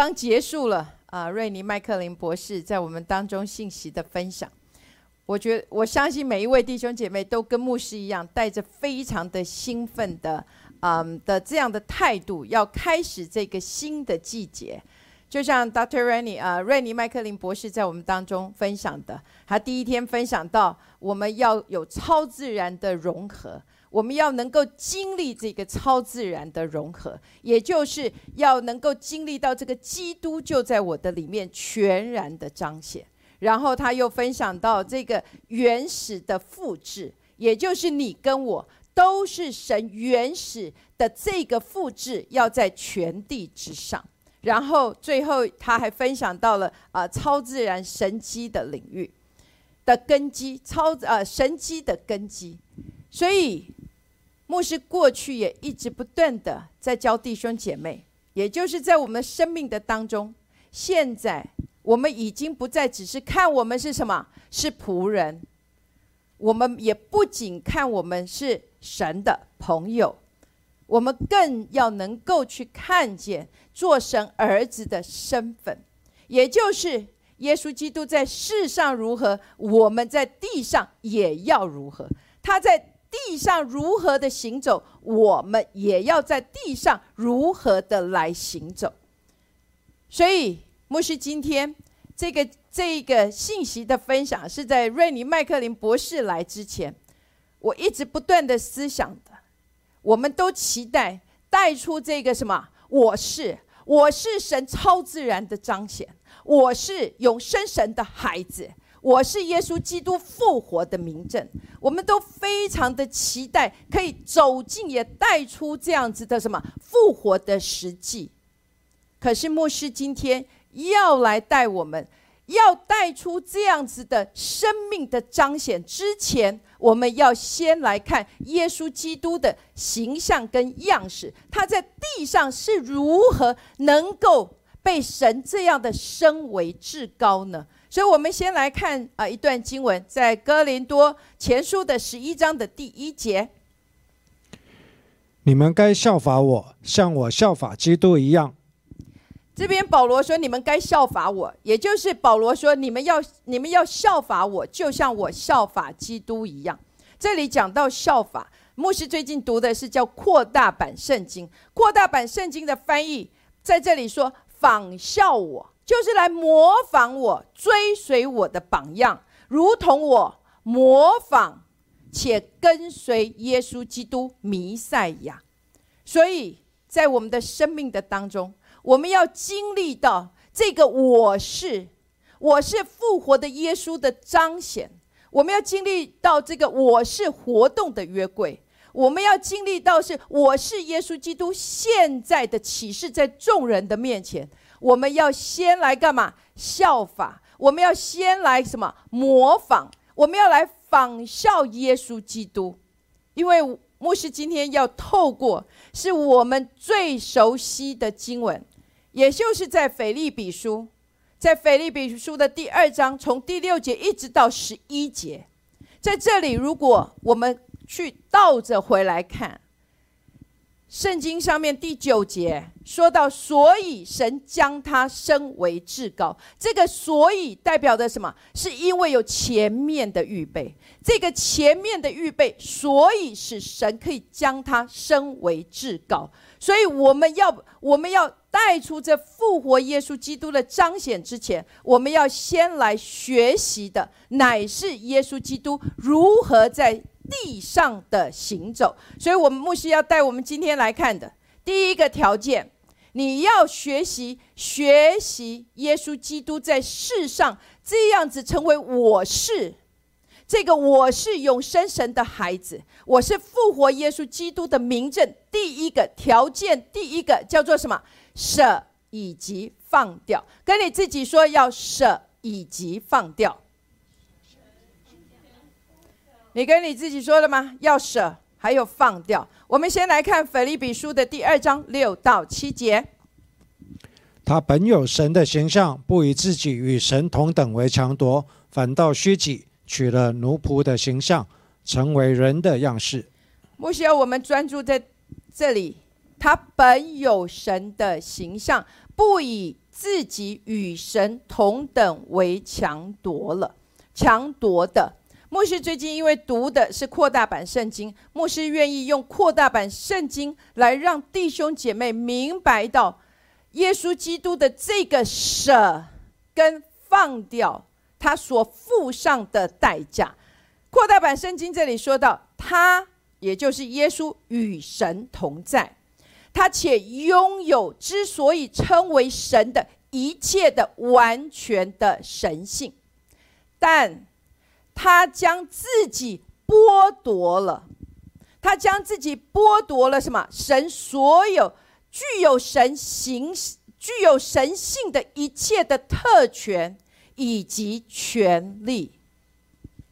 刚结束了啊，瑞尼麦克林博士在我们当中信息的分享。我觉得我相信每一位弟兄姐妹都跟牧师一样，带着非常的兴奋的，嗯的这样的态度，要开始这个新的季节。就像 Dr. Rainy 啊，瑞尼麦克林博士在我们当中分享的，他第一天分享到，我们要有超自然的融合，我们要能够经历这个超自然的融合，也就是要能够经历到这个基督就在我的里面全然的彰显。然后他又分享到这个原始的复制，也就是你跟我都是神原始的这个复制，要在全地之上。然后最后他还分享到了啊超自然神机的领域的根基，超呃神机的根基。所以牧师过去也一直不断的在教弟兄姐妹，也就是在我们生命的当中，现在我们已经不再只是看我们是什么，是仆人，我们也不仅看我们是神的朋友。我们更要能够去看见做神儿子的身份，也就是耶稣基督在世上如何，我们在地上也要如何。他在地上如何的行走，我们也要在地上如何的来行走。所以，牧师今天这个这个信息的分享，是在瑞尼麦克林博士来之前，我一直不断的思想的。我们都期待带出这个什么？我是我是神超自然的彰显，我是永生神的孩子，我是耶稣基督复活的明证。我们都非常的期待可以走进，也带出这样子的什么复活的实际。可是牧师今天要来带我们。要带出这样子的生命的彰显之前，我们要先来看耶稣基督的形象跟样式，他在地上是如何能够被神这样的升为至高呢？所以，我们先来看啊一段经文，在哥林多前书的十一章的第一节：“你们该效法我，像我效法基督一样。”这边保罗说：“你们该效法我，也就是保罗说，你们要你们要效法我，就像我效法基督一样。”这里讲到效法，牧师最近读的是叫扩大版圣经。扩大版圣经的翻译在这里说：“仿效我，就是来模仿我，追随我的榜样，如同我模仿且跟随耶稣基督弥赛亚。”所以在我们的生命的当中。我们要经历到这个我是，我是复活的耶稣的彰显。我们要经历到这个我是活动的约柜。我们要经历到是我是耶稣基督现在的启示在众人的面前。我们要先来干嘛？效法。我们要先来什么？模仿。我们要来仿效耶稣基督。因为牧师今天要透过是我们最熟悉的经文。也就是在腓利比书，在腓利比书的第二章，从第六节一直到十一节，在这里，如果我们去倒着回来看。圣经上面第九节说到，所以神将他升为至高。这个“所以”代表的什么？是因为有前面的预备。这个前面的预备，所以使神可以将他升为至高。所以我们要，我们要带出这复活耶稣基督的彰显之前，我们要先来学习的，乃是耶稣基督如何在。地上的行走，所以我们牧师要带我们今天来看的第一个条件，你要学习学习耶稣基督在世上这样子成为我是这个我是永生神的孩子，我是复活耶稣基督的名证。第一个条件，第一个叫做什么？舍以及放掉，跟你自己说要舍以及放掉。你跟你自己说了吗？要舍，还有放掉。我们先来看腓立比书的第二章六到七节。他本有神的形象，不以自己与神同等为强夺，反倒虚己，取了奴仆的形象，成为人的样式。不需要我们专注在这里他本有神的形象，不以自己与神同等为强夺了，强夺的。牧师最近因为读的是扩大版圣经，牧师愿意用扩大版圣经来让弟兄姐妹明白到，耶稣基督的这个舍跟放掉，他所付上的代价。扩大版圣经这里说到，他也就是耶稣与神同在，他且拥有之所以称为神的一切的完全的神性，但。他将自己剥夺了，他将自己剥夺了什么？神所有具有神形、具有神性的一切的特权以及权利，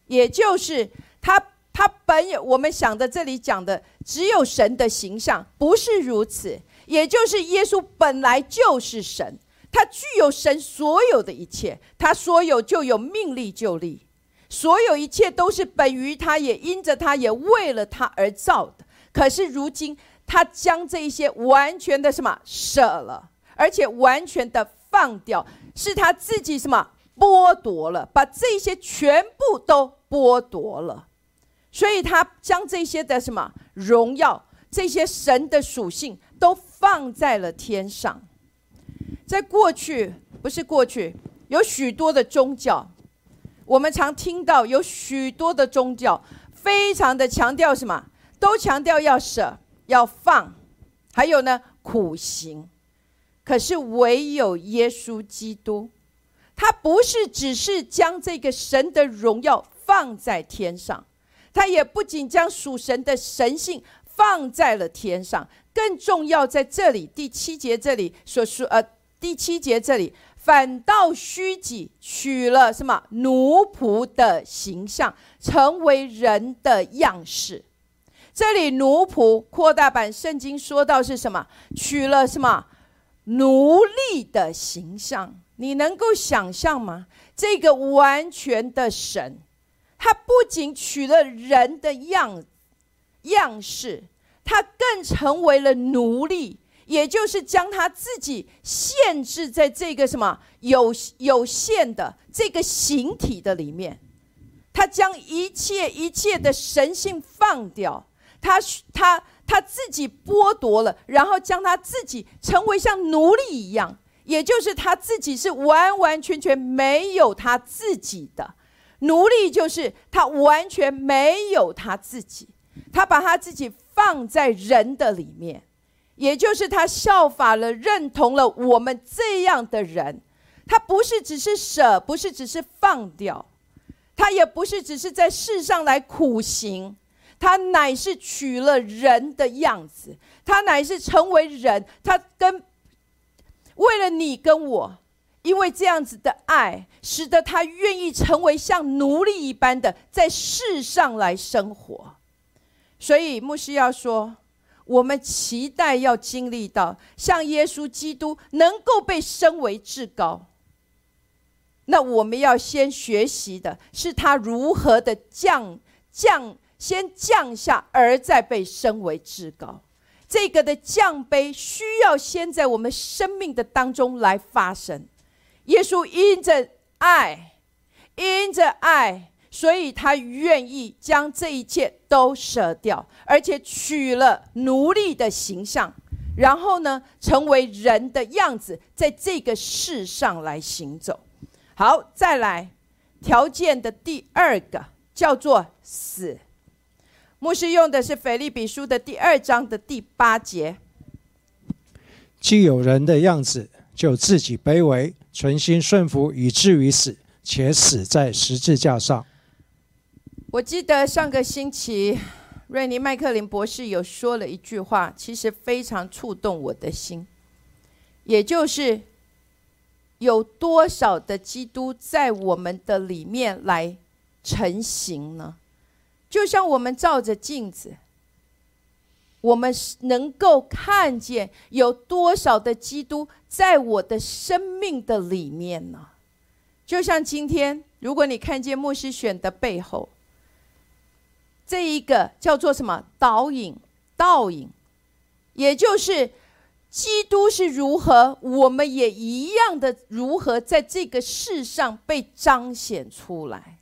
也就是他他本有我们想的这里讲的只有神的形象，不是如此。也就是耶稣本来就是神，他具有神所有的一切，他说有就有，命立就立。所有一切都是本于他，也因着他，也为了他而造的。可是如今，他将这一些完全的什么舍了，而且完全的放掉，是他自己什么剥夺了，把这些全部都剥夺了。所以他将这些的什么荣耀，这些神的属性都放在了天上。在过去，不是过去，有许多的宗教。我们常听到有许多的宗教，非常的强调什么？都强调要舍、要放，还有呢苦行。可是唯有耶稣基督，他不是只是将这个神的荣耀放在天上，他也不仅将属神的神性放在了天上，更重要在这里第七节这里所说，呃，第七节这里。反倒虚己，取了什么奴仆的形象，成为人的样式。这里奴仆扩大版圣经说到是什么？取了什么奴隶的形象？你能够想象吗？这个完全的神，他不仅取了人的样样式，他更成为了奴隶。也就是将他自己限制在这个什么有有限的这个形体的里面，他将一切一切的神性放掉，他他他自己剥夺了，然后将他自己成为像奴隶一样，也就是他自己是完完全全没有他自己的奴隶，就是他完全没有他自己，他把他自己放在人的里面。也就是他效法了、认同了我们这样的人，他不是只是舍，不是只是放掉，他也不是只是在世上来苦行，他乃是取了人的样子，他乃是成为人，他跟为了你跟我，因为这样子的爱，使得他愿意成为像奴隶一般的在世上来生活，所以牧师要说。我们期待要经历到像耶稣基督能够被升为至高，那我们要先学习的是他如何的降降，先降下，而再被升为至高。这个的降杯需要先在我们生命的当中来发生。耶稣因着爱，因着爱。所以他愿意将这一切都舍掉，而且取了奴隶的形象，然后呢，成为人的样子，在这个世上来行走。好，再来条件的第二个叫做死。牧师用的是腓利比书的第二章的第八节。既有人的样子，就自己卑微，存心顺服，以至于死，且死在十字架上。我记得上个星期，瑞尼麦克林博士有说了一句话，其实非常触动我的心。也就是有多少的基督在我们的里面来成型呢？就像我们照着镜子，我们能够看见有多少的基督在我的生命的里面呢？就像今天，如果你看见牧师选的背后。这一个叫做什么导引？倒影，也就是基督是如何，我们也一样的如何在这个世上被彰显出来。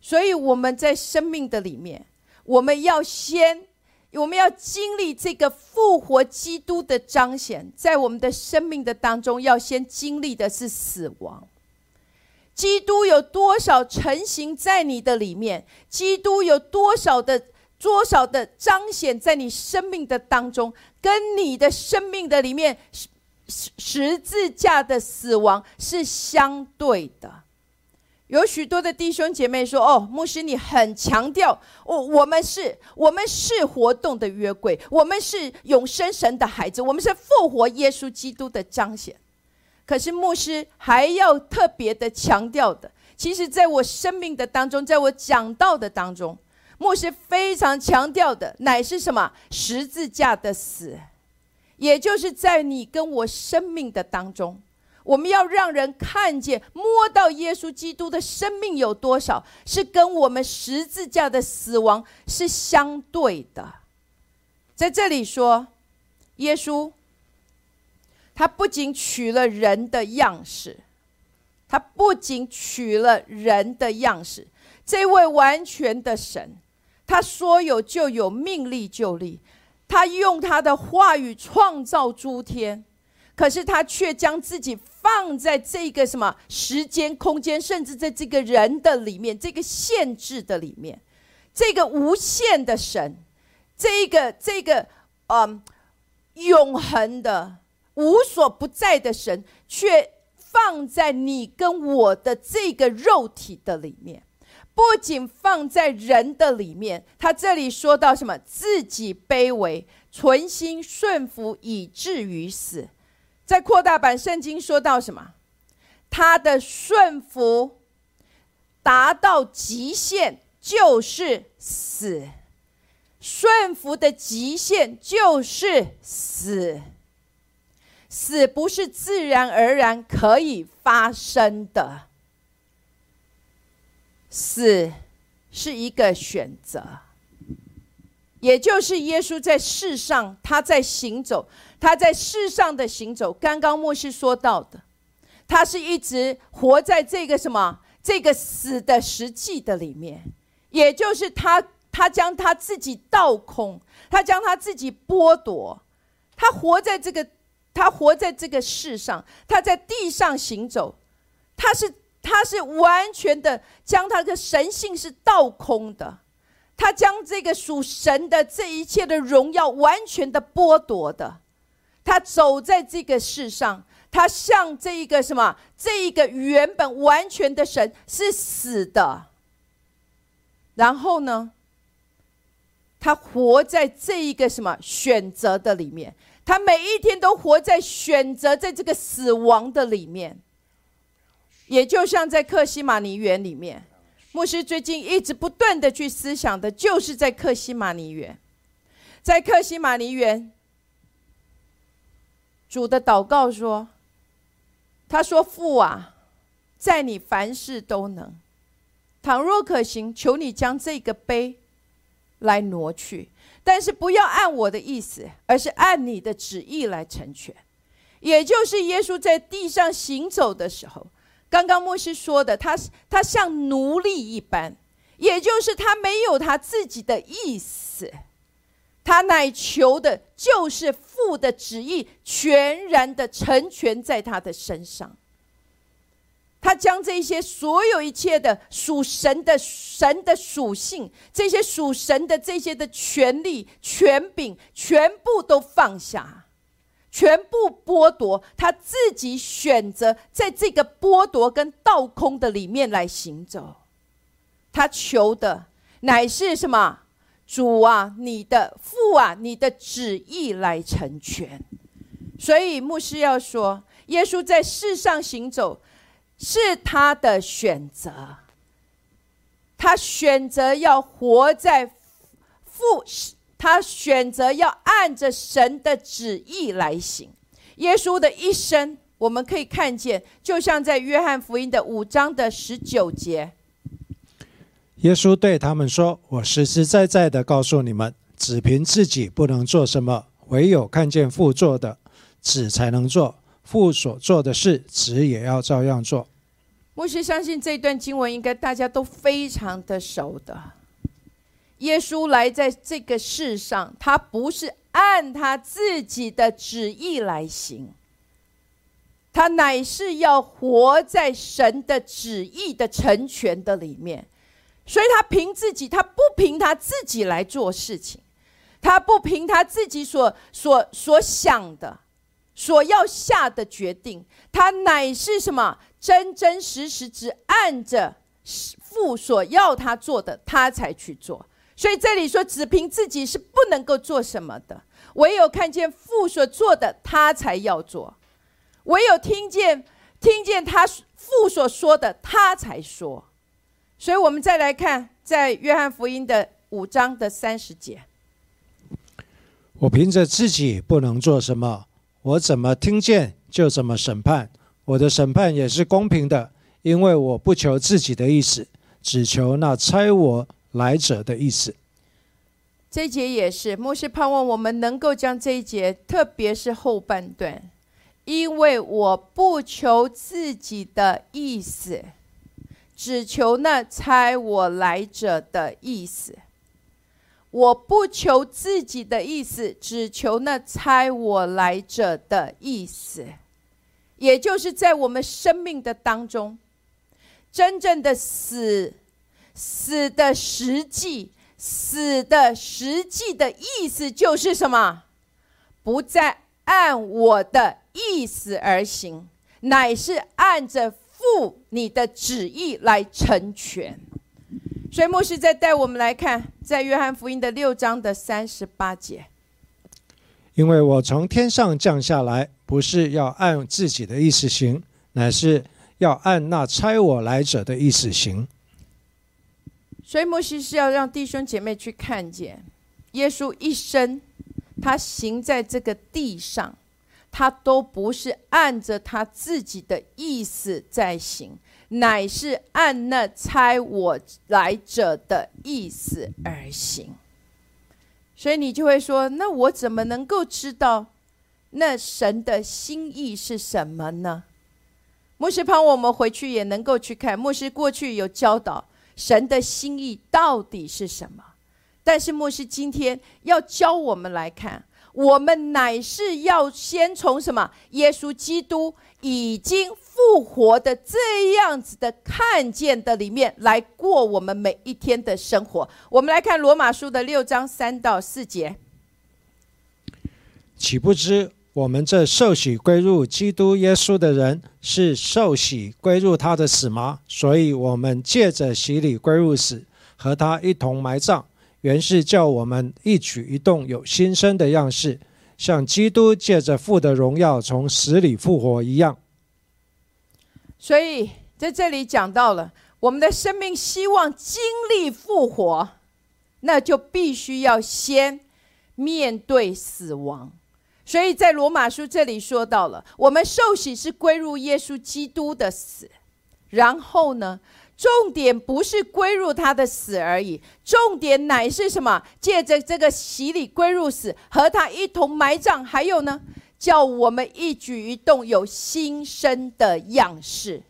所以我们在生命的里面，我们要先，我们要经历这个复活基督的彰显，在我们的生命的当中，要先经历的是死亡。基督有多少成型在你的里面？基督有多少的多少的彰显在你生命的当中？跟你的生命的里面十十字架的死亡是相对的。有许多的弟兄姐妹说：“哦，牧师，你很强调，我我们是，我们是活动的约柜，我们是永生神的孩子，我们是复活耶稣基督的彰显。可是牧师还要特别的强调的，其实在我生命的当中，在我讲道的当中，牧师非常强调的，乃是什么？十字架的死，也就是在你跟我生命的当中。”我们要让人看见、摸到耶稣基督的生命有多少，是跟我们十字架的死亡是相对的。在这里说，耶稣他不仅取了人的样式，他不仅取了人的样式，这位完全的神，他说有就有，命立就立，他用他的话语创造诸天。可是他却将自己放在这个什么时间、空间，甚至在这个人的里面，这个限制的里面，这个无限的神，这个这个嗯永恒的无所不在的神，却放在你跟我的这个肉体的里面，不仅放在人的里面，他这里说到什么？自己卑微，存心顺服，以至于死。在扩大版圣经说到什么？他的顺服达到极限就是死，顺服的极限就是死。死不是自然而然可以发生的，死是一个选择，也就是耶稣在世上他在行走。他在世上的行走，刚刚牧师说到的，他是一直活在这个什么这个死的实际的里面，也就是他他将他自己倒空，他将他自己剥夺，他活在这个他活在这个世上，他在地上行走，他是他是完全的将他的神性是倒空的，他将这个属神的这一切的荣耀完全的剥夺的。他走在这个世上，他像这一个什么？这一个原本完全的神是死的。然后呢，他活在这一个什么选择的里面？他每一天都活在选择在这个死亡的里面。也就像在克西马尼园里面，牧师最近一直不断的去思想的，就是在克西马尼园，在克西马尼园。主的祷告说：“他说父啊，在你凡事都能，倘若可行，求你将这个杯来挪去，但是不要按我的意思，而是按你的旨意来成全。”也就是耶稣在地上行走的时候，刚刚牧师说的，他他像奴隶一般，也就是他没有他自己的意思。他乃求的就是父的旨意，全然的成全在他的身上。他将这些所有一切的属神的神的属性，这些属神的这些的权利、权柄，全部都放下，全部剥夺。他自己选择在这个剥夺跟倒空的里面来行走。他求的乃是什么？主啊，你的父啊，你的旨意来成全。所以牧师要说，耶稣在世上行走是他的选择，他选择要活在父，他选择要按着神的旨意来行。耶稣的一生，我们可以看见，就像在约翰福音的五章的十九节。耶稣对他们说：“我实实在在的告诉你们，只凭自己不能做什么。唯有看见父做的，子才能做；父所做的事，子也要照样做。牧师相信这段经文应该大家都非常的熟的。耶稣来在这个世上，他不是按他自己的旨意来行，他乃是要活在神的旨意的成全的里面。所以，他凭自己，他不凭他自己来做事情，他不凭他自己所所所想的，所要下的决定，他乃是什么？真真实实只按着父所要他做的，他才去做。所以这里说，只凭自己是不能够做什么的，唯有看见父所做的，他才要做；唯有听见听见他父所说的，他才说。所以我们再来看，在约翰福音的五章的三十节，我凭着自己不能做什么，我怎么听见就怎么审判。我的审判也是公平的，因为我不求自己的意思，只求那差我来者的意思。这一节也是，牧师盼望我们能够将这一节，特别是后半段，因为我不求自己的意思，只求那差我来者的意思。我不求自己的意思，只求那猜我来者的意思。也就是在我们生命的当中，真正的死，死的实际，死的实际的意思就是什么？不再按我的意思而行，乃是按着父你的旨意来成全。所以牧师在带我们来看，在约翰福音的六章的三十八节。因为我从天上降下来，不是要按自己的意思行，乃是要按那差我来者的意思行。所以，摩西是要让弟兄姐妹去看见，耶稣一生，他行在这个地上，他都不是按着他自己的意思在行，乃是按那差我来者的意思而行。所以你就会说：“那我怎么能够知道那神的心意是什么呢？”牧师盼我们回去也能够去看。牧师过去有教导神的心意到底是什么，但是牧师今天要教我们来看。我们乃是要先从什么？耶稣基督已经复活的这样子的看见的里面来过我们每一天的生活。我们来看罗马书的六章三到四节。岂不知我们这受洗归入基督耶稣的人，是受洗归入他的死吗？所以我们借着洗礼归入死，和他一同埋葬。原是叫我们一举一动有新生的样式，像基督借着父的荣耀从死里复活一样。所以在这里讲到了我们的生命希望经历复活，那就必须要先面对死亡。所以在罗马书这里说到了，我们受洗是归入耶稣基督的死，然后呢？重点不是归入他的死而已，重点乃是什么？借着这个洗礼归入死，和他一同埋葬。还有呢，叫我们一举一动有新生的样式，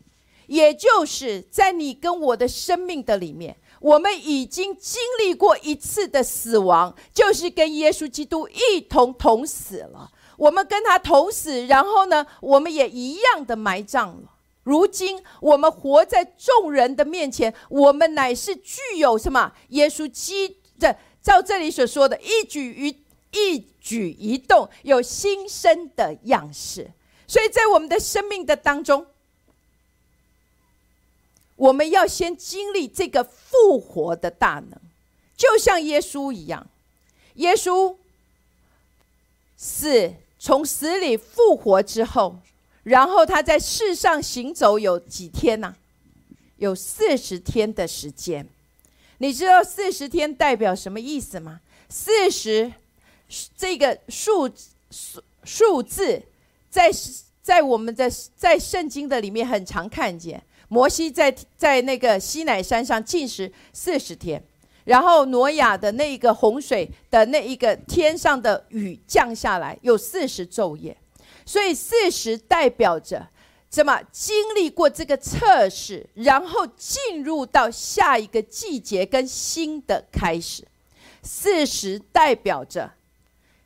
也就是在你跟我的生命的里面，我们已经经历过一次的死亡，就是跟耶稣基督一同同死了。我们跟他同死，然后呢，我们也一样的埋葬了。如今我们活在众人的面前，我们乃是具有什么？耶稣基的，照这里所说的，一举一一举一动有新生的样式。所以在我们的生命的当中，我们要先经历这个复活的大能，就像耶稣一样。耶稣死从死里复活之后。然后他在世上行走有几天呢？有四十天的时间。你知道四十天代表什么意思吗？四十这个数数数字，在在我们的在圣经的里面很常看见。摩西在在那个西乃山上进食四十天，然后挪亚的那一个洪水的那一个天上的雨降下来，有四十昼夜，所以四十代表着怎么经历过这个测试，然后进入到下一个季节跟新的开始。四十代表着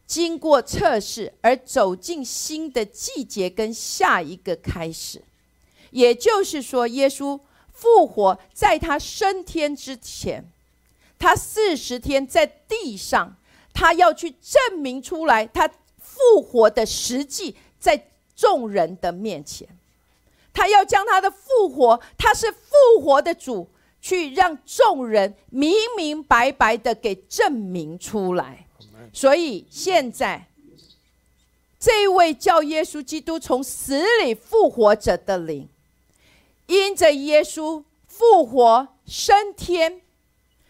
经过测试而走进新的季节跟下一个开始，也就是说，耶稣复活在他升天之前。他四十天在地上，他要去证明出来他复活的实际，在众人的面前，他要将他的复活，他是复活的主，去让众人明明白白的给证明出来。所以现在，这位叫耶稣基督从死里复活者的灵，因着耶稣复活升天。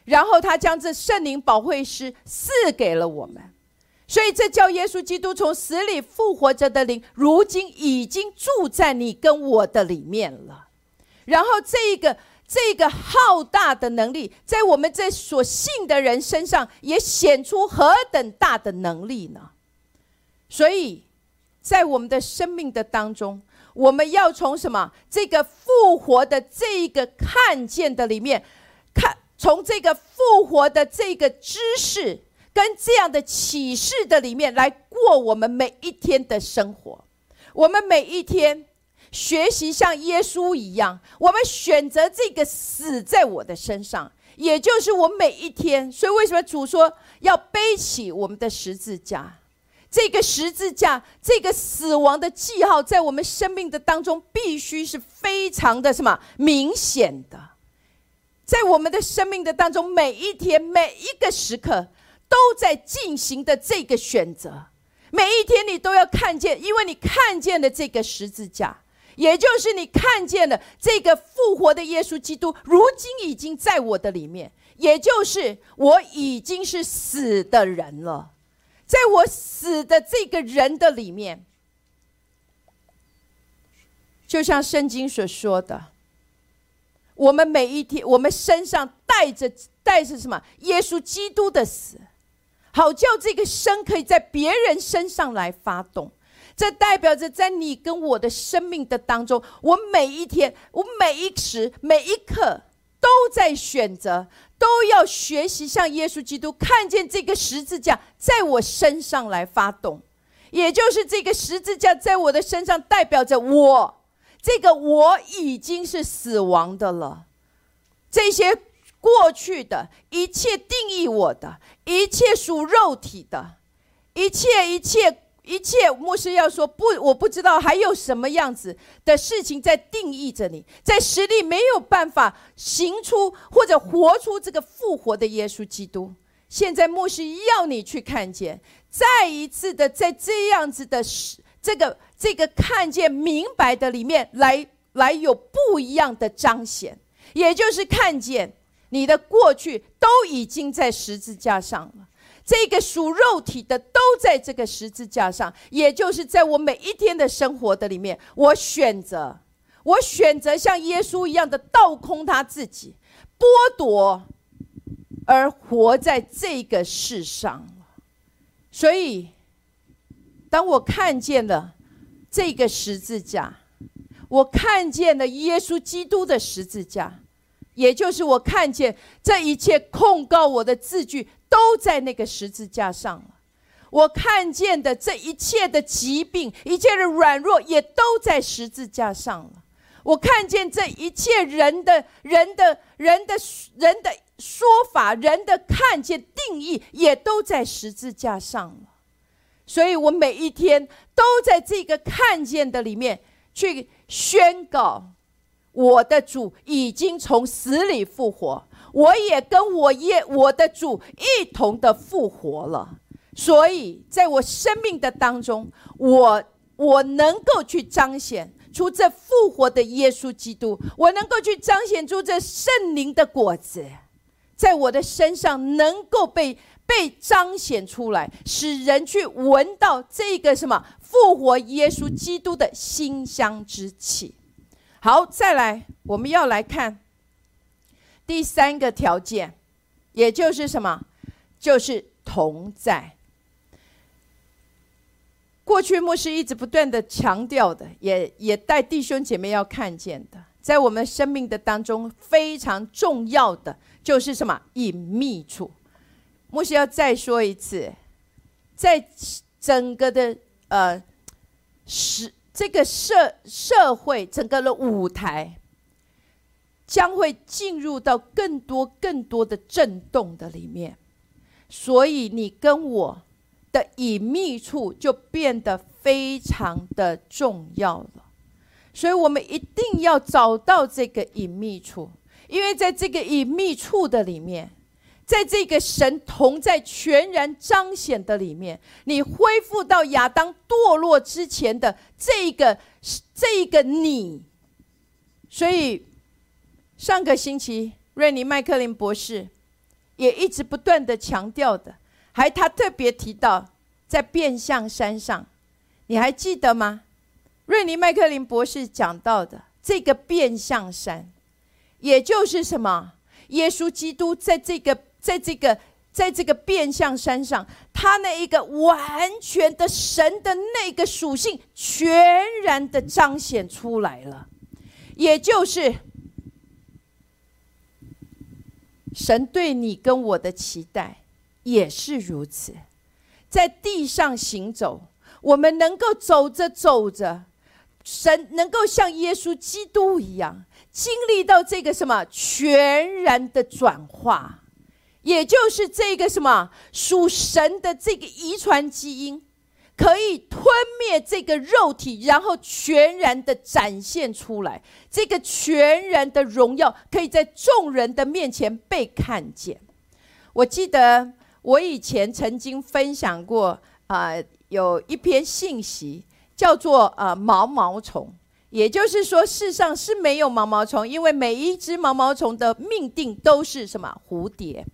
然后他将这圣灵保惠师赐给了我们，所以这叫耶稣基督从死里复活着的灵，如今已经住在你跟我的里面了。然后这个这个浩大的能力，在我们这所信的人身上，也显出何等大的能力呢？所以在我们的生命的当中，我们要从什么这个复活的这一个看见的里面看。从这个复活的这个知识跟这样的启示的里面来过我们每一天的生活，我们每一天学习像耶稣一样，我们选择这个死在我的身上，也就是我每一天。所以为什么主说要背起我们的十字架？这个十字架，这个死亡的记号，在我们生命的当中，必须是非常的什么明显的。在我们的生命的当中，每一天、每一个时刻，都在进行的这个选择。每一天，你都要看见，因为你看见了这个十字架，也就是你看见了这个复活的耶稣基督，如今已经在我的里面，也就是我已经是死的人了。在我死的这个人的里面，就像圣经所说的。我们每一天，我们身上带着带着什么？耶稣基督的死，好叫这个生可以在别人身上来发动。这代表着在你跟我的生命的当中，我每一天，我每一时每一刻都在选择，都要学习像耶稣基督看见这个十字架在我身上来发动，也就是这个十字架在我的身上代表着我。这个我已经是死亡的了，这些过去的一切定义我的一切属肉体的，一切一切一切，牧师要说不，我不知道还有什么样子的事情在定义着你，在实力没有办法行出或者活出这个复活的耶稣基督。现在牧师要你去看见，再一次的在这样子的这个。这个看见明白的里面来来有不一样的彰显，也就是看见你的过去都已经在十字架上了，这个属肉体的都在这个十字架上，也就是在我每一天的生活的里面，我选择，我选择像耶稣一样的倒空他自己，剥夺，而活在这个世上所以，当我看见了。这个十字架，我看见了耶稣基督的十字架，也就是我看见这一切控告我的字句都在那个十字架上了。我看见的这一切的疾病、一切的软弱，也都在十字架上了。我看见这一切人的人的人的人的说法、人的看见定义，也都在十字架上了。所以我每一天都在这个看见的里面去宣告，我的主已经从死里复活，我也跟我耶我的主一同的复活了。所以在我生命的当中，我我能够去彰显出这复活的耶稣基督，我能够去彰显出这圣灵的果子，在我的身上能够被。被彰显出来，使人去闻到这个什么复活耶稣基督的馨香之气。好，再来，我们要来看第三个条件，也就是什么？就是同在。过去牧师一直不断的强调的，也也带弟兄姐妹要看见的，在我们生命的当中非常重要的就是什么？隐秘处。牧师要再说一次，在整个的呃，是这个社社会整个的舞台，将会进入到更多更多的震动的里面，所以你跟我。的隐秘处就变得非常的重要了，所以我们一定要找到这个隐秘处，因为在这个隐秘处的里面，在这个神同在全然彰显的里面，你恢复到亚当堕落之前的这个这个你。所以上个星期瑞尼麦克林博士也一直不断的强调的。还他特别提到，在变相山上，你还记得吗？瑞尼麦克林博士讲到的这个变相山，也就是什么？耶稣基督在这个在这个在这个变相山上，他那一个完全的神的那个属性，全然的彰显出来了，也就是神对你跟我的期待。也是如此，在地上行走，我们能够走着走着，神能够像耶稣基督一样，经历到这个什么全然的转化，也就是这个什么属神的这个遗传基因，可以吞灭这个肉体，然后全然的展现出来，这个全然的荣耀，可以在众人的面前被看见。我记得。我以前曾经分享过啊，有一篇信息叫做“呃毛毛虫”，也就是说，世上是没有毛毛虫，因为每一只毛毛虫的命定都是什么蝴蝶。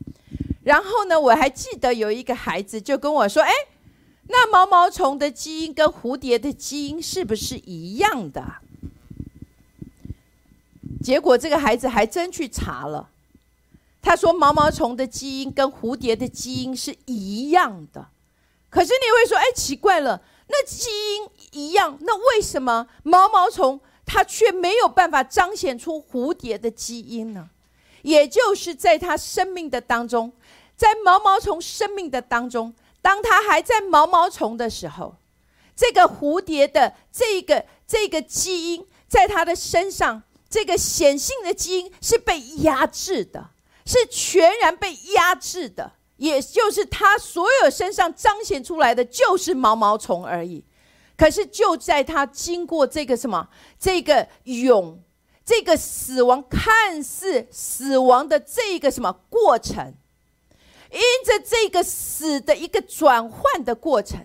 然后呢，我还记得有一个孩子就跟我说：“哎，那毛毛虫的基因跟蝴蝶的基因是不是一样的？”结果这个孩子还真去查了。他说：“毛毛虫的基因跟蝴蝶的基因是一样的，可是你会说，哎，奇怪了，那基因一样，那为什么毛毛虫它却没有办法彰显出蝴蝶的基因呢？也就是在它生命的当中，在毛毛虫生命的当中，当它还在毛毛虫的时候，这个蝴蝶的这个这个基因在它的身上，这个显性的基因是被压制的。”是全然被压制的，也就是他所有身上彰显出来的就是毛毛虫而已。可是就在他经过这个什么，这个蛹，这个死亡看似死亡的这个什么过程，因着这个死的一个转换的过程，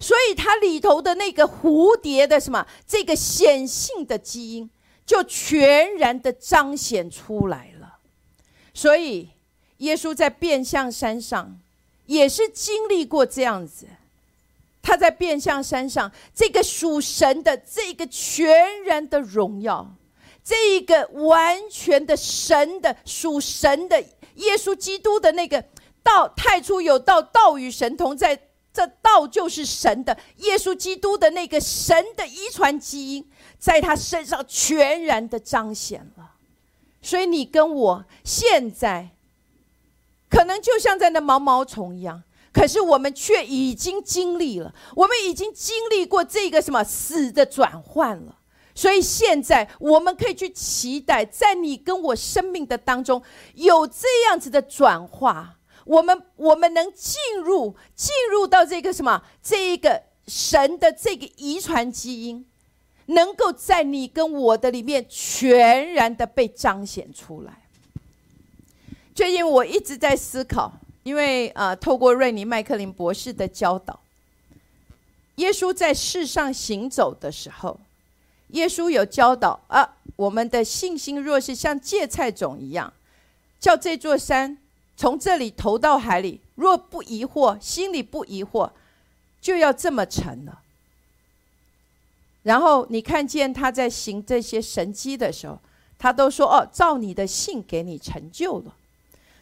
所以它里头的那个蝴蝶的什么这个显性的基因，就全然的彰显出来了。所以，耶稣在变相山上也是经历过这样子。他在变相山上，这个属神的、这个全然的荣耀，这一个完全的神的属神的耶稣基督的那个道，太初有道，道与神同在，这道就是神的耶稣基督的那个神的遗传基因，在他身上全然的彰显了。所以你跟我现在，可能就像在那毛毛虫一样，可是我们却已经经历了，我们已经经历过这个什么死的转换了。所以现在我们可以去期待，在你跟我生命的当中有这样子的转化，我们我们能进入进入到这个什么这一个神的这个遗传基因。能够在你跟我的里面全然的被彰显出来。最近我一直在思考，因为啊，透过瑞尼麦克林博士的教导，耶稣在世上行走的时候，耶稣有教导啊，我们的信心若是像芥菜种一样，叫这座山从这里投到海里，若不疑惑，心里不疑惑，就要这么沉了。然后你看见他在行这些神迹的时候，他都说：“哦，照你的信给你成就了。”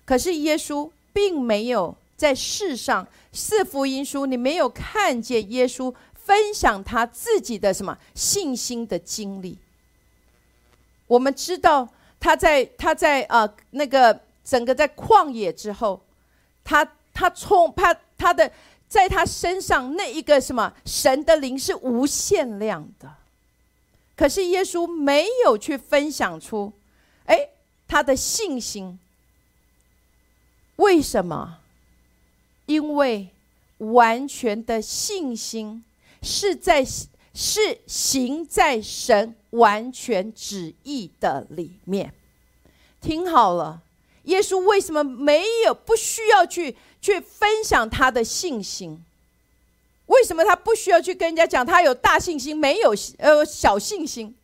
可是耶稣并没有在世上四福音书，你没有看见耶稣分享他自己的什么信心的经历。我们知道他在他在啊那个整个在旷野之后，他他冲他他的在他身上那一个什么神的灵是无限量的，可是耶稣没有去分享出，哎，他的信心。为什么？因为完全的信心是在是行在神完全旨意的里面。听好了，耶稣为什么没有不需要去去分享他的信心？为什么他不需要去跟人家讲他有大信心，没有呃小信心？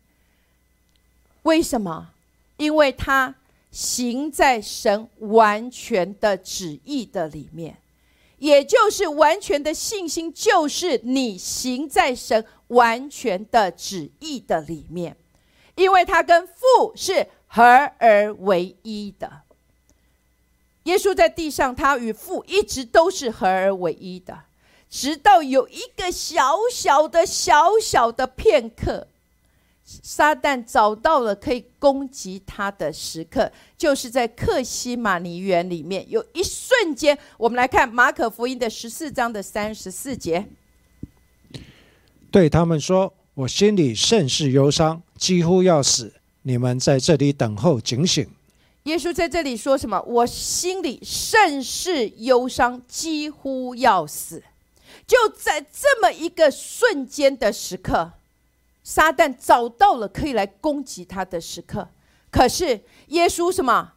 为什么？因为他。行在神完全的旨意的里面，也就是完全的信心，就是你行在神完全的旨意的里面，因为他跟父是合而为一的。耶稣在地上，他与父一直都是合而为一的，直到有一个小小的、小小的片刻。撒旦找到了可以攻击他的时刻，就是在克西马尼园里面，有一瞬间。我们来看马可福音的十四章的三十四节，对他们说：“我心里甚是忧伤，几乎要死。你们在这里等候，警醒。”耶稣在这里说什么？我心里甚是忧伤，几乎要死。就在这么一个瞬间的时刻。撒旦找到了可以来攻击他的时刻，可是耶稣什么？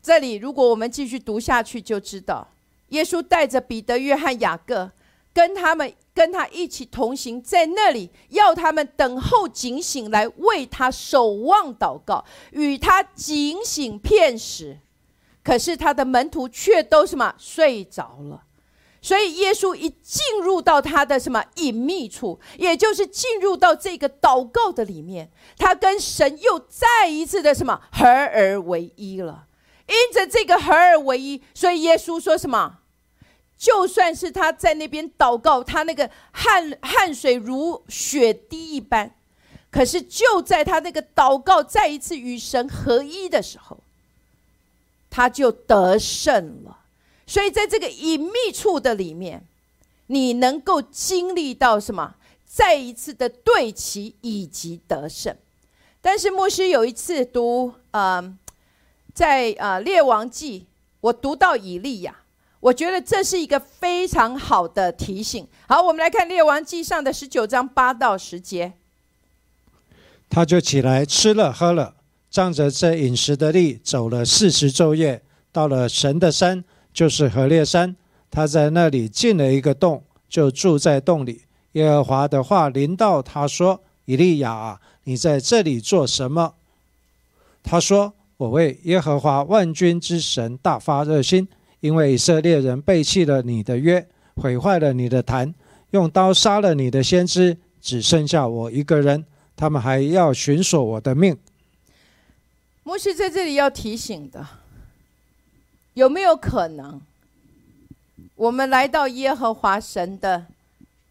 这里如果我们继续读下去，就知道耶稣带着彼得、约翰、雅各，跟他们跟他一起同行，在那里要他们等候警醒，来为他守望祷告，与他警醒片时。可是他的门徒却都什么睡着了。所以耶稣一进入到他的什么隐秘处，也就是进入到这个祷告的里面，他跟神又再一次的什么合而为一了。因着这个合而为一，所以耶稣说什么？就算是他在那边祷告，他那个汗汗水如血滴一般，可是就在他那个祷告再一次与神合一的时候，他就得胜了。所以，在这个隐秘处的里面，你能够经历到什么？再一次的对齐以及得胜。但是，牧师有一次读，嗯，在啊列王记，我读到以利亚，我觉得这是一个非常好的提醒。好，我们来看列王记上的十九章八到十节。他就起来吃了喝了，仗着这饮食的力，走了四十昼夜，到了神的山。就是何烈山，他在那里进了一个洞，就住在洞里。耶和华的话临到他说：“以利亚啊，你在这里做什么？”他说：“我为耶和华万军之神大发热心，因为以色列人背弃了你的约，毁坏了你的坛，用刀杀了你的先知，只剩下我一个人，他们还要寻索我的命。”摩西在这里要提醒的。有没有可能，我们来到耶和华神的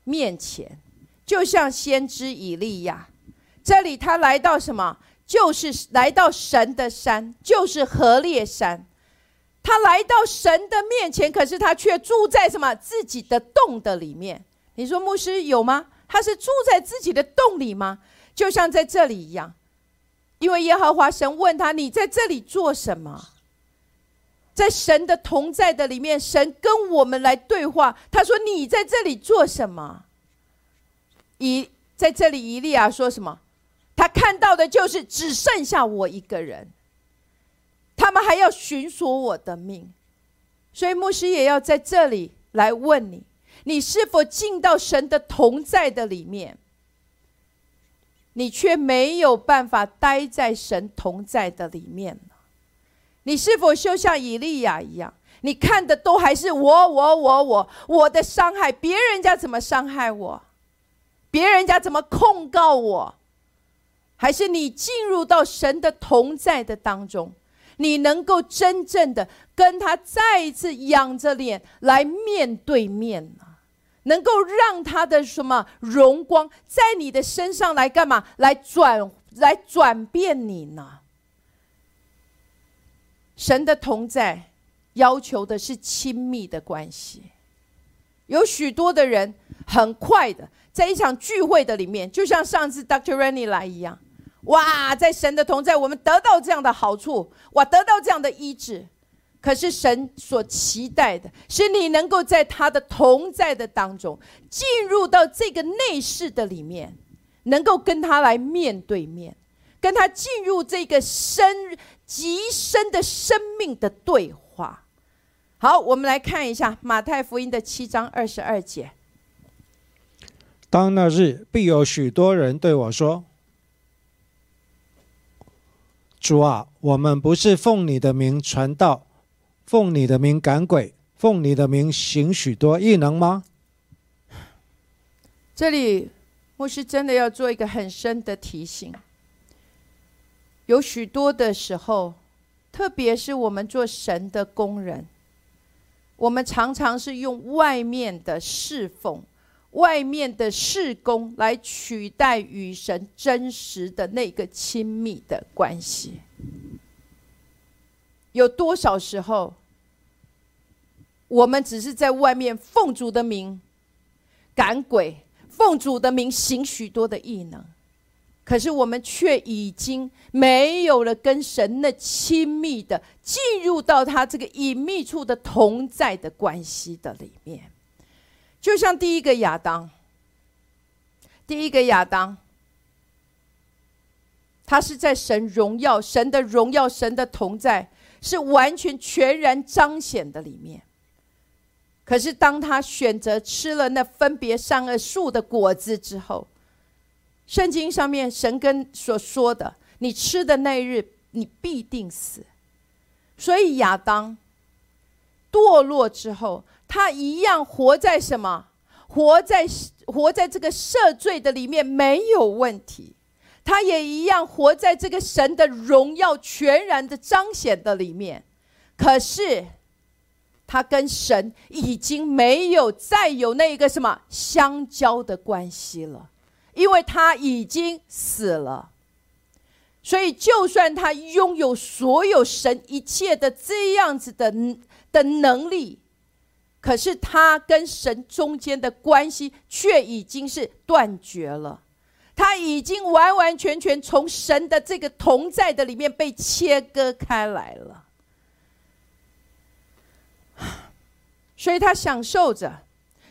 面前，就像先知以利亚，这里他来到什么？就是来到神的山，就是何烈山。他来到神的面前，可是他却住在什么自己的洞的里面？你说牧师有吗？他是住在自己的洞里吗？就像在这里一样，因为耶和华神问他：“你在这里做什么？”在神的同在的里面，神跟我们来对话。他说：“你在这里做什么？”以在这里，以利亚说什么？他看到的就是只剩下我一个人，他们还要寻索我的命。所以牧师也要在这里来问你：你是否进到神的同在的里面？你却没有办法待在神同在的里面。你是否就像以利亚一样？你看的都还是我我我我我的伤害，别人家怎么伤害我，别人家怎么控告我，还是你进入到神的同在的当中，你能够真正的跟他再一次仰着脸来面对面呢？能够让他的什么荣光在你的身上来干嘛？来转来转变你呢？神的同在要求的是亲密的关系。有许多的人很快的在一场聚会的里面，就像上次 Dr. Rennie 来一样，哇，在神的同在，我们得到这样的好处，哇，得到这样的医治。可是神所期待的是你能够在他的同在的当中，进入到这个内室的里面，能够跟他来面对面，跟他进入这个深极深的生命的对话。好，我们来看一下马太福音的七章二十二节。当那日，必有许多人对我说：“主啊，我们不是奉你的名传道。”奉你的名赶鬼，奉你的名行许多异能吗？这里牧师真的要做一个很深的提醒。有许多的时候，特别是我们做神的工人，我们常常是用外面的侍奉、外面的事工来取代与神真实的那个亲密的关系。有多少时候，我们只是在外面奉主的名赶鬼，奉主的名行许多的异能，可是我们却已经没有了跟神那亲密的进入到他这个隐秘处的同在的关系的里面。就像第一个亚当，第一个亚当，他是在神荣耀、神的荣耀、神的同在。是完全全然彰显的里面。可是当他选择吃了那分别善恶树的果子之后，圣经上面神跟所说的：“你吃的那日，你必定死。”所以亚当堕落之后，他一样活在什么？活在活在这个赦罪的里面没有问题。他也一样活在这个神的荣耀全然的彰显的里面，可是他跟神已经没有再有那个什么相交的关系了，因为他已经死了。所以，就算他拥有所有神一切的这样子的的能力，可是他跟神中间的关系却已经是断绝了。他已经完完全全从神的这个同在的里面被切割开来了，所以他享受着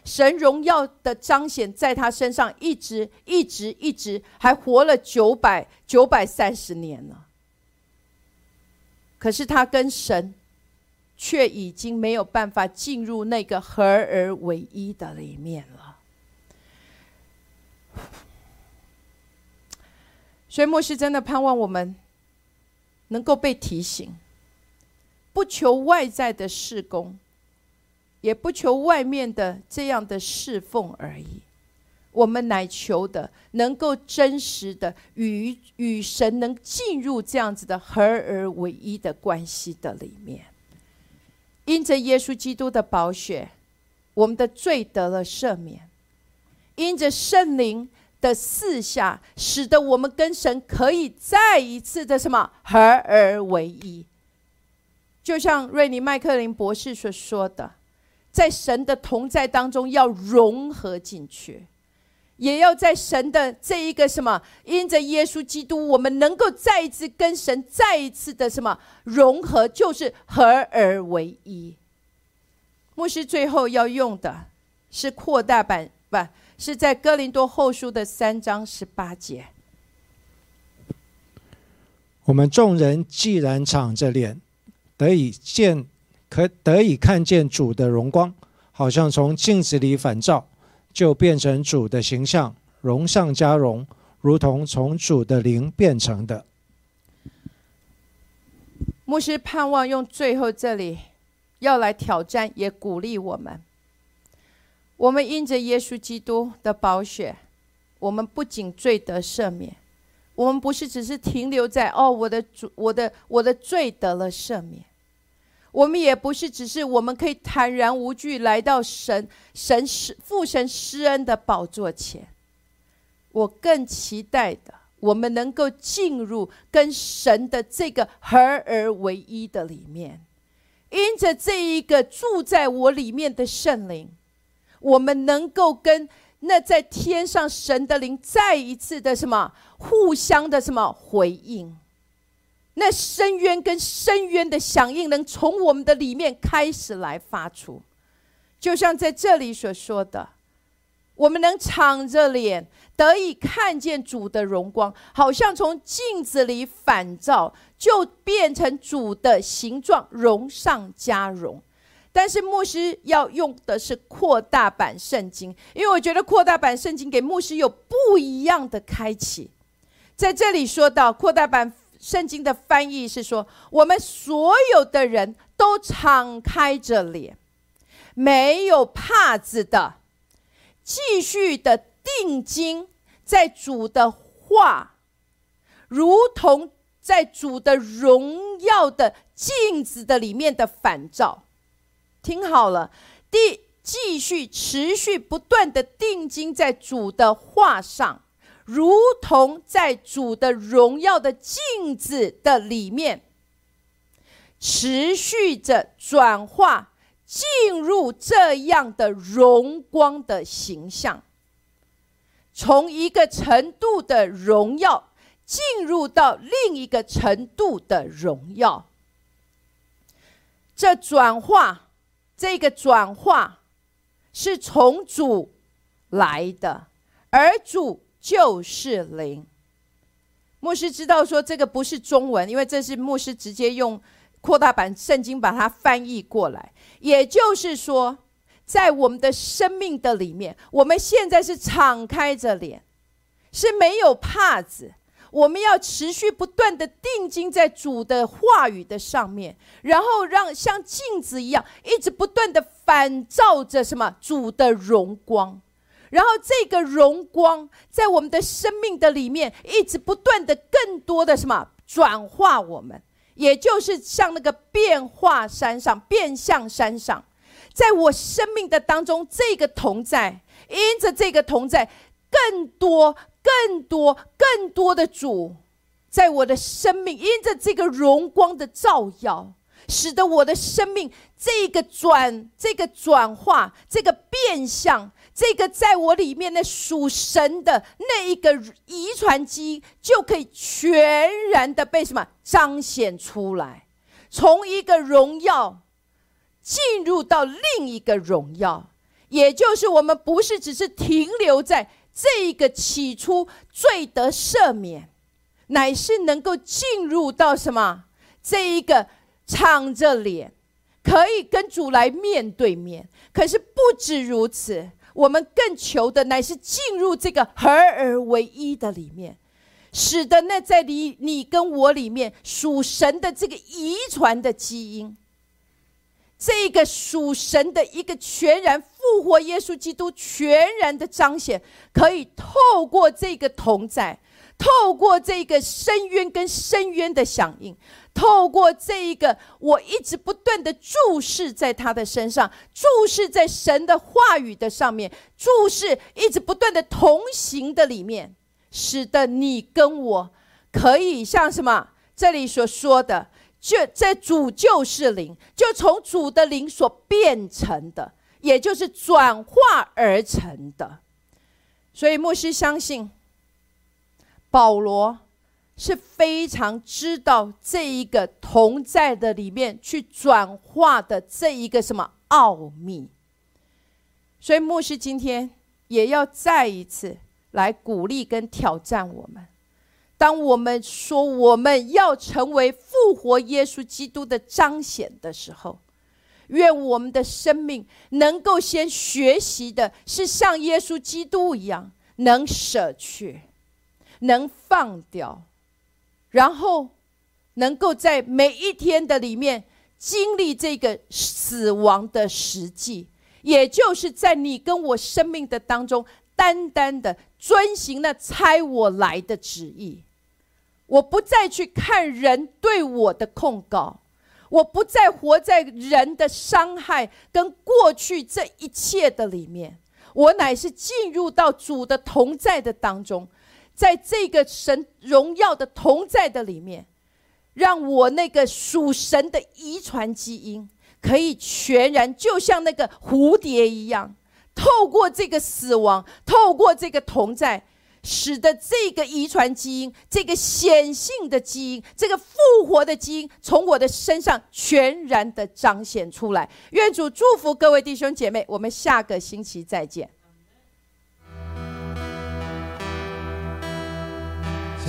神荣耀的彰显，在他身上一直一直一直还活了九百九百三十年呢。可是他跟神却已经没有办法进入那个合而为一的里面了。所以，牧师真的盼望我们能够被提醒，不求外在的事工，也不求外面的这样的侍奉而已。我们乃求的，能够真实的与与神能进入这样子的合而为一的关系的里面。因着耶稣基督的宝血，我们的罪得了赦免；因着圣灵。的四下，使得我们跟神可以再一次的什么合而为一。就像瑞尼麦克林博士所说的，在神的同在当中要融合进去，也要在神的这一个什么，因着耶稣基督，我们能够再一次跟神再一次的什么融合，就是合而为一。牧师最后要用的是扩大版，不。是在哥林多后书的三章十八节。我们众人既然敞着脸，得以见，可得以看见主的荣光，好像从镜子里反照，就变成主的形象，荣上加荣，如同从主的灵变成的。牧师盼望用最后这里要来挑战，也鼓励我们。我们因着耶稣基督的宝血，我们不仅罪得赦免，我们不是只是停留在哦，我的主，我的我的罪得了赦免。我们也不是只是我们可以坦然无惧来到神神施父神施恩的宝座前。我更期待的，我们能够进入跟神的这个合而为一的里面，因着这一个住在我里面的圣灵，我们能够跟那在天上神的灵再一次的什么互相的什么回应。那深渊跟深渊的响应，能从我们的里面开始来发出，就像在这里所说的，我们能敞着脸得以看见主的荣光，好像从镜子里反照，就变成主的形状，荣上加荣。但是牧师要用的是扩大版圣经，因为我觉得扩大版圣经给牧师有不一样的开启。在这里说到扩大版。圣经的翻译是说，我们所有的人都敞开着脸，没有帕子的，继续的定睛在主的话，如同在主的荣耀的镜子的里面的反照。听好了，第继续持续不断的定睛在主的话上。如同在主的荣耀的镜子的里面，持续着转化，进入这样的荣光的形象，从一个程度的荣耀进入到另一个程度的荣耀。这转化，这个转化是从主来的，而主。就是灵。牧师知道说这个不是中文，因为这是牧师直接用扩大版圣经把它翻译过来。也就是说，在我们的生命的里面，我们现在是敞开着脸，是没有帕子。我们要持续不断的定睛在主的话语的上面，然后让像镜子一样，一直不断的反照着什么主的荣光。然后这个荣光在我们的生命的里面，一直不断的更多的什么转化我们，也就是像那个变化山上变相山上，在我生命的当中，这个同在，因着这个同在，更多、更多、更多的主，在我的生命，因着这个荣光的照耀，使得我的生命这个转、这个转化、这个变相。这个在我里面那属神的那一个遗传基因就可以全然的被什么彰显出来，从一个荣耀进入到另一个荣耀，也就是我们不是只是停留在这一个起初罪得赦免，乃是能够进入到什么这一个敞着脸可以跟主来面对面。可是不止如此。我们更求的乃是进入这个合而为一的里面，使得那在你你跟我里面属神的这个遗传的基因，这个属神的一个全然复活耶稣基督全然的彰显，可以透过这个同在，透过这个深渊跟深渊的响应。透过这一个，我一直不断的注视在他的身上，注视在神的话语的上面，注视一直不断的同行的里面，使得你跟我可以像什么？这里所说的，就在主就是灵，就从主的灵所变成的，也就是转化而成的。所以牧师相信保罗。是非常知道这一个同在的里面去转化的这一个什么奥秘，所以牧师今天也要再一次来鼓励跟挑战我们。当我们说我们要成为复活耶稣基督的彰显的时候，愿我们的生命能够先学习的是像耶稣基督一样，能舍去，能放掉。然后，能够在每一天的里面经历这个死亡的实际，也就是在你跟我生命的当中，单单的遵行那差我来的旨意，我不再去看人对我的控告，我不再活在人的伤害跟过去这一切的里面，我乃是进入到主的同在的当中，在这个神荣耀的同在的里面，让我那个属神的遗传基因可以全然，就像那个蝴蝶一样，透过这个死亡，透过这个同在。使得这个遗传基因、这个显性的基因、这个复活的基因，从我的身上全然的彰显出来。愿主祝福各位弟兄姐妹，我们下个星期再见。